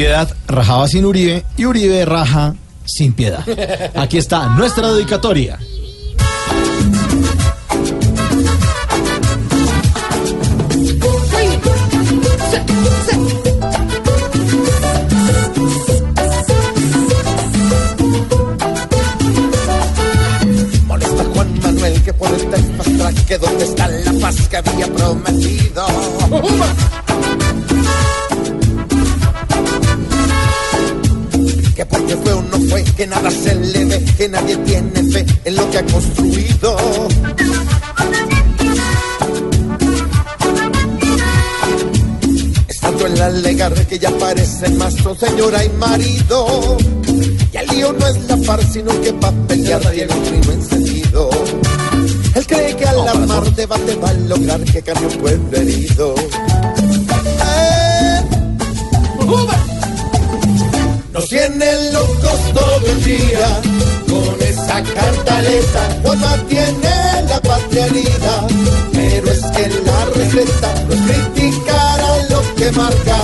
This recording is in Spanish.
Piedad rajaba sin Uribe y Uribe raja sin piedad. Aquí está nuestra dedicatoria. Molesta Juan Manuel que por el fast que donde está la paz que había prometido. Fue que nada se le ve, que nadie tiene fe en lo que ha construido. Estando en la alegar que ya parecen más son señora y marido. Y el lío no es la par, sino que pa' pelear tiene un primo encendido. Él cree que al armar debate va a lograr que cambie un pueblo herido. Nos tienen locos todo el día con esa cantaleta. Juanma tiene la patria herida, pero es que la receta no es criticar a lo que marca,